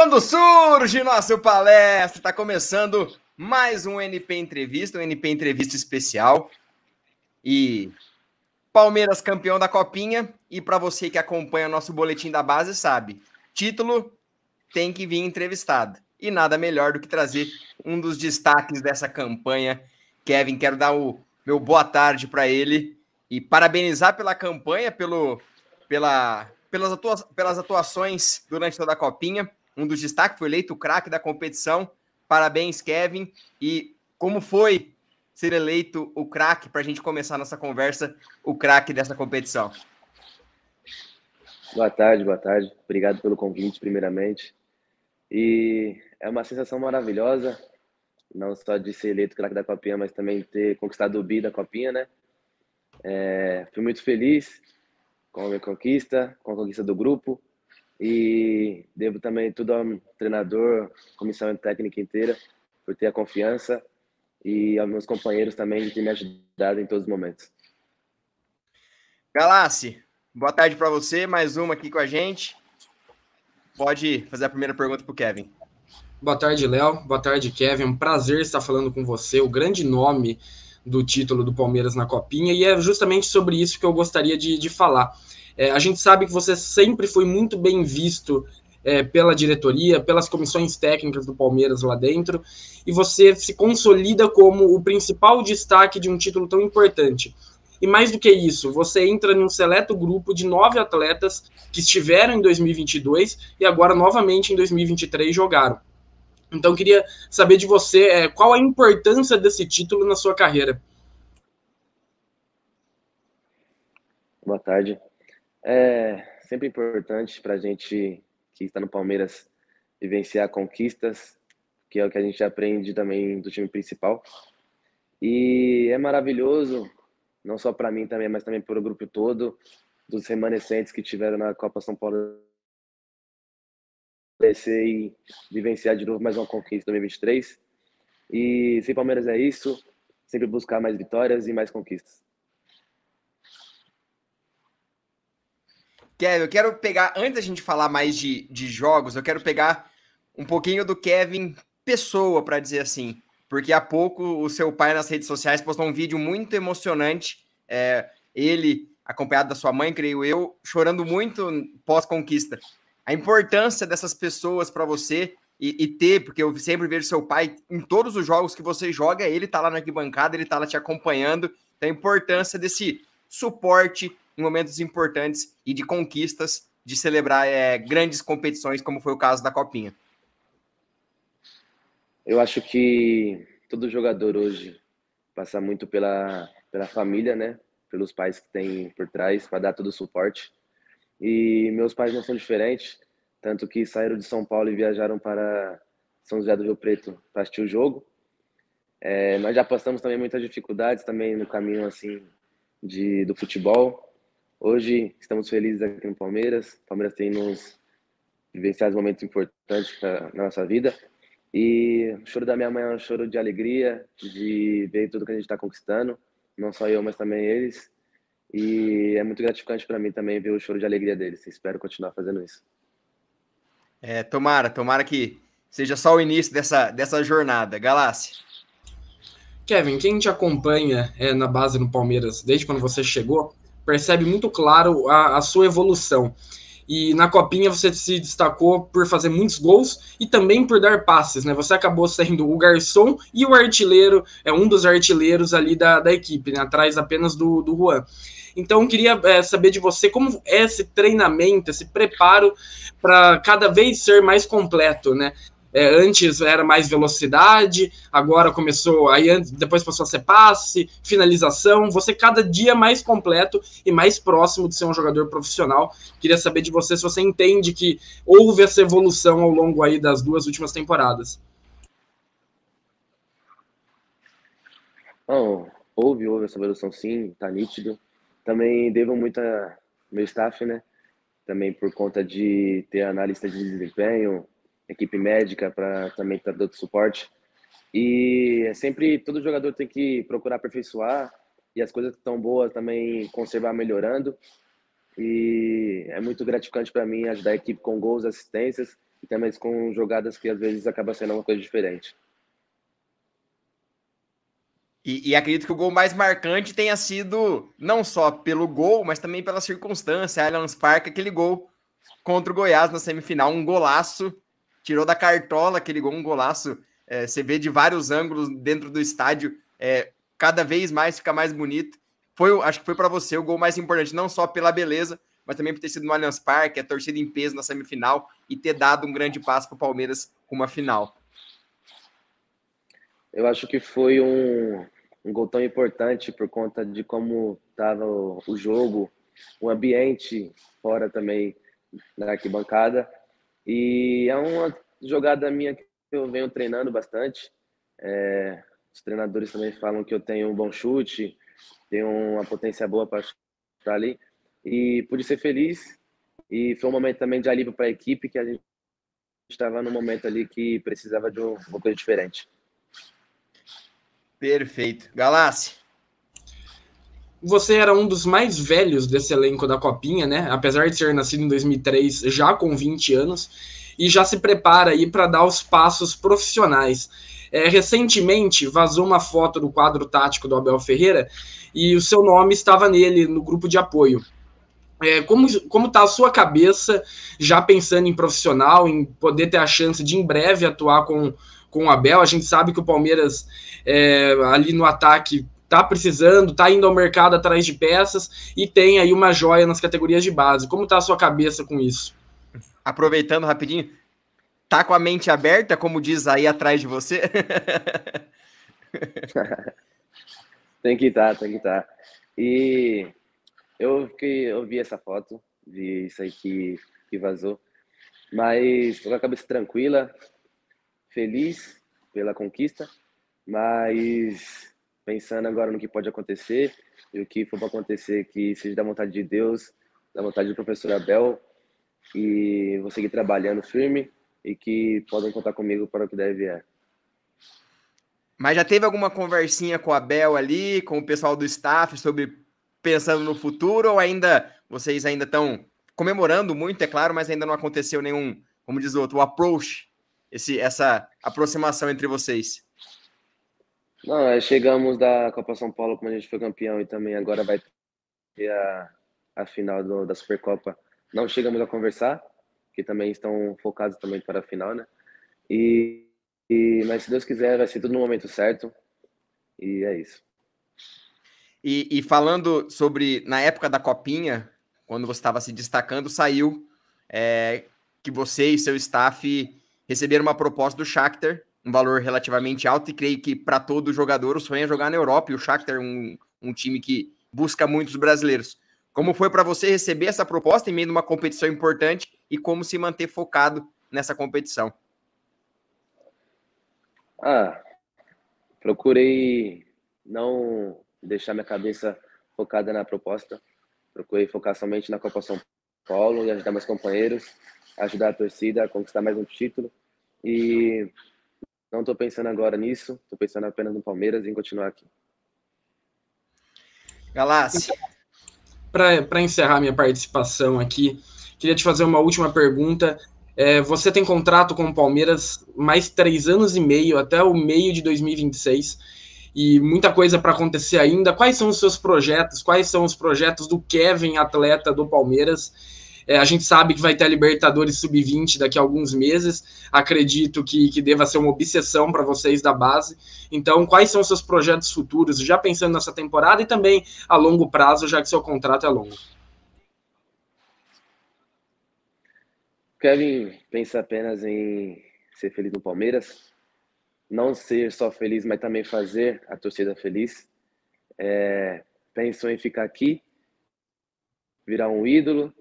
Quando surge nosso palestra, está começando mais um NP Entrevista, um NP Entrevista especial. E Palmeiras campeão da Copinha. E para você que acompanha nosso boletim da base, sabe: título tem que vir entrevistado. E nada melhor do que trazer um dos destaques dessa campanha. Kevin, quero dar o meu boa tarde para ele e parabenizar pela campanha, pelo, pela, pelas, atua pelas atuações durante toda a Copinha um dos destaques, foi eleito o craque da competição. Parabéns, Kevin. E como foi ser eleito o craque, para a gente começar nossa conversa, o craque dessa competição? Boa tarde, boa tarde. Obrigado pelo convite, primeiramente. E é uma sensação maravilhosa, não só de ser eleito craque da Copinha, mas também ter conquistado o bi da Copinha, né? É, fui muito feliz com a minha conquista, com a conquista do grupo. E devo também tudo ao treinador, comissão técnica inteira, por ter a confiança e aos meus companheiros também de ter me ajudado em todos os momentos. Galassi, boa tarde para você, mais uma aqui com a gente. Pode fazer a primeira pergunta para o Kevin. Boa tarde, Léo. Boa tarde, Kevin. Um prazer estar falando com você. O grande nome do título do Palmeiras na Copinha, e é justamente sobre isso que eu gostaria de, de falar. É, a gente sabe que você sempre foi muito bem visto é, pela diretoria, pelas comissões técnicas do Palmeiras lá dentro, e você se consolida como o principal destaque de um título tão importante. E mais do que isso, você entra num seleto grupo de nove atletas que estiveram em 2022 e agora novamente em 2023 jogaram. Então, queria saber de você é, qual a importância desse título na sua carreira. Boa tarde. É sempre importante para a gente que está no Palmeiras vivenciar conquistas, que é o que a gente aprende também do time principal. E é maravilhoso, não só para mim também, mas também para o grupo todo, dos remanescentes que tiveram na Copa São Paulo e vivenciar de novo mais uma conquista em 2023. E sem Palmeiras é isso, sempre buscar mais vitórias e mais conquistas. Kevin, eu quero pegar, antes da gente falar mais de, de jogos, eu quero pegar um pouquinho do Kevin pessoa, para dizer assim. Porque há pouco o seu pai nas redes sociais postou um vídeo muito emocionante. É, ele, acompanhado da sua mãe, creio eu, chorando muito pós-conquista. A importância dessas pessoas para você e, e, ter, porque eu sempre vejo seu pai em todos os jogos que você joga, ele tá lá na arquibancada, ele tá lá te acompanhando. Então, a importância desse suporte em momentos importantes e de conquistas de celebrar é, grandes competições, como foi o caso da Copinha? Eu acho que todo jogador hoje passa muito pela, pela família, né? Pelos pais que tem por trás para dar todo o suporte. E meus pais não são diferentes, tanto que saíram de São Paulo e viajaram para São José do Rio Preto para assistir o jogo. É, nós já passamos também muitas dificuldades também no caminho assim de do futebol, Hoje estamos felizes aqui no Palmeiras. O Palmeiras tem nos vivenciado momentos importantes na nossa vida. E o choro da minha mãe é um choro de alegria, de ver tudo que a gente está conquistando, não só eu, mas também eles. E é muito gratificante para mim também ver o choro de alegria deles. Espero continuar fazendo isso. É, tomara, tomara que seja só o início dessa, dessa jornada. Galácia. Kevin, quem te acompanha é, na base no Palmeiras desde quando você chegou, percebe muito claro a, a sua evolução. E na copinha você se destacou por fazer muitos gols e também por dar passes, né? Você acabou sendo o garçom e o artilheiro, é um dos artilheiros ali da, da equipe, né? Atrás apenas do, do Juan. Então, queria é, saber de você como é esse treinamento, esse preparo para cada vez ser mais completo, né? É, antes era mais velocidade, agora começou, aí depois passou a ser passe, finalização. Você cada dia mais completo e mais próximo de ser um jogador profissional. Queria saber de você se você entende que houve essa evolução ao longo aí das duas últimas temporadas. Houve, houve essa evolução sim, tá nítido. Também devo muito a meu staff, né? Também por conta de ter analista de desempenho, equipe médica para também estar dando suporte. E é sempre todo jogador tem que procurar aperfeiçoar e as coisas que estão boas também conservar melhorando. E é muito gratificante para mim ajudar a equipe com gols, assistências e também com jogadas que às vezes acaba sendo uma coisa diferente. E, e, acredito que o gol mais marcante tenha sido não só pelo gol, mas também pela circunstância. Allianz Parque, aquele gol contra o Goiás na semifinal, um golaço, tirou da cartola aquele gol, um golaço. É, você vê de vários ângulos dentro do estádio, é, cada vez mais fica mais bonito. Foi, acho que foi para você o gol mais importante, não só pela beleza, mas também por ter sido no Allianz Parque, a torcida em peso na semifinal e ter dado um grande passo para o Palmeiras com uma final. Eu acho que foi um, um gol tão importante por conta de como estava o, o jogo, o ambiente fora também na arquibancada. E é uma jogada minha que eu venho treinando bastante. É, os treinadores também falam que eu tenho um bom chute, tenho uma potência boa para estar ali. E pude ser feliz. E foi um momento também de alívio para a equipe, que a gente estava num momento ali que precisava de uma coisa diferente. Perfeito. Galassi. Você era um dos mais velhos desse elenco da Copinha, né? Apesar de ser nascido em 2003, já com 20 anos, e já se prepara aí para dar os passos profissionais. É, recentemente vazou uma foto do quadro tático do Abel Ferreira e o seu nome estava nele, no grupo de apoio. É, como, como tá a sua cabeça, já pensando em profissional, em poder ter a chance de em breve atuar com, com o Abel? A gente sabe que o Palmeiras é, ali no ataque tá precisando, tá indo ao mercado atrás de peças e tem aí uma joia nas categorias de base. Como tá a sua cabeça com isso? Aproveitando rapidinho, tá com a mente aberta, como diz aí atrás de você? tem que estar, tá, tem que estar. Tá. E eu, que, eu vi essa foto, vi isso aí que, que vazou, mas tô com a cabeça tranquila, feliz pela conquista, mas pensando agora no que pode acontecer e o que for para acontecer que seja da vontade de Deus, da vontade do professor Abel e vou seguir trabalhando firme e que podem contar comigo para o que deve vier. Mas já teve alguma conversinha com o Abel ali, com o pessoal do staff sobre pensando no futuro ou ainda vocês ainda estão comemorando muito, é claro, mas ainda não aconteceu nenhum, como diz o outro, o approach, esse, essa aproximação entre vocês? Não, chegamos da Copa São Paulo como a gente foi campeão e também agora vai ter a, a final do, da Supercopa. Não chegamos a conversar, que também estão focados também para a final, né? E, e mas se Deus quiser vai ser tudo no momento certo e é isso. E, e falando sobre na época da copinha, quando você estava se destacando, saiu é, que você e seu staff receberam uma proposta do Shakhtar, um valor relativamente alto, e creio que para todo jogador o sonho é jogar na Europa, e o Shakhtar é um, um time que busca muitos brasileiros. Como foi para você receber essa proposta em meio a uma competição importante e como se manter focado nessa competição? Ah, procurei não deixar minha cabeça focada na proposta. Procurei focar somente na Copa São Paulo e ajudar meus companheiros, ajudar a torcida a conquistar mais um título. E não estou pensando agora nisso, estou pensando apenas no Palmeiras e em continuar aqui. Galassi. Para encerrar minha participação aqui, queria te fazer uma última pergunta. É, você tem contrato com o Palmeiras mais três anos e meio, até o meio de 2026 e muita coisa para acontecer ainda. Quais são os seus projetos? Quais são os projetos do Kevin, atleta do Palmeiras? É, a gente sabe que vai ter a Libertadores Sub-20 daqui a alguns meses. Acredito que, que deva ser uma obsessão para vocês da base. Então, quais são os seus projetos futuros, já pensando nessa temporada e também a longo prazo, já que seu contrato é longo? Kevin pensa apenas em ser feliz no Palmeiras, não ser só feliz, mas também fazer a torcida feliz. É, penso em ficar aqui, virar um ídolo,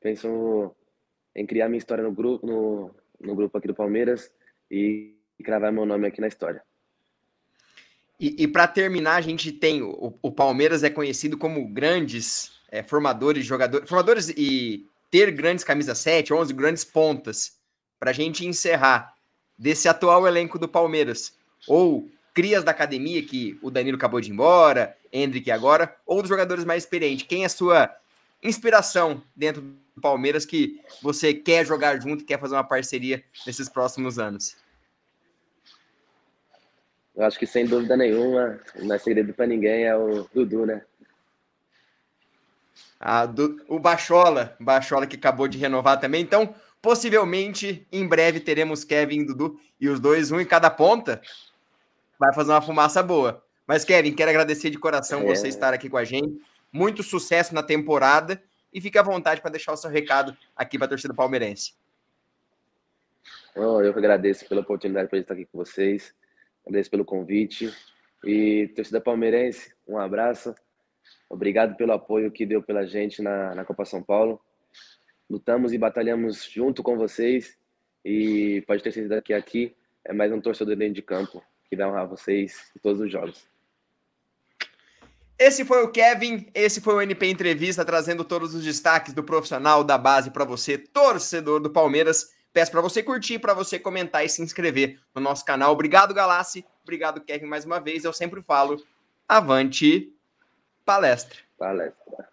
penso em criar minha história no grupo, no, no grupo aqui do Palmeiras e, cravar meu nome aqui na história. E, e para terminar, a gente tem o, o, Palmeiras é conhecido como grandes é, formadores, jogadores, formadores e ter grandes camisas 7, 11 grandes pontas. Para a gente encerrar, desse atual elenco do Palmeiras? Ou crias da academia, que o Danilo acabou de ir embora, Hendrick agora, ou dos jogadores mais experientes? Quem é a sua inspiração dentro do Palmeiras que você quer jogar junto, quer fazer uma parceria nesses próximos anos? Eu acho que sem dúvida nenhuma, não é segredo para ninguém, é o Dudu, né? Do, o Bachola, Bachola que acabou de renovar também. Então, possivelmente, em breve teremos Kevin e Dudu e os dois, um em cada ponta. Vai fazer uma fumaça boa. Mas, Kevin, quero agradecer de coração é. você estar aqui com a gente. Muito sucesso na temporada e fique à vontade para deixar o seu recado aqui para a torcida palmeirense. Eu que agradeço pela oportunidade para estar aqui com vocês. Agradeço pelo convite. E torcida palmeirense, um abraço. Obrigado pelo apoio que deu pela gente na, na Copa São Paulo. Lutamos e batalhamos junto com vocês. E pode ter certeza que aqui é mais um torcedor dentro de campo que vai honrar vocês em todos os jogos. Esse foi o Kevin, esse foi o NP Entrevista, trazendo todos os destaques do profissional da base para você, torcedor do Palmeiras. Peço para você curtir, para você comentar e se inscrever no nosso canal. Obrigado, Galassi. Obrigado, Kevin, mais uma vez. Eu sempre falo, avante palestra. Palestra.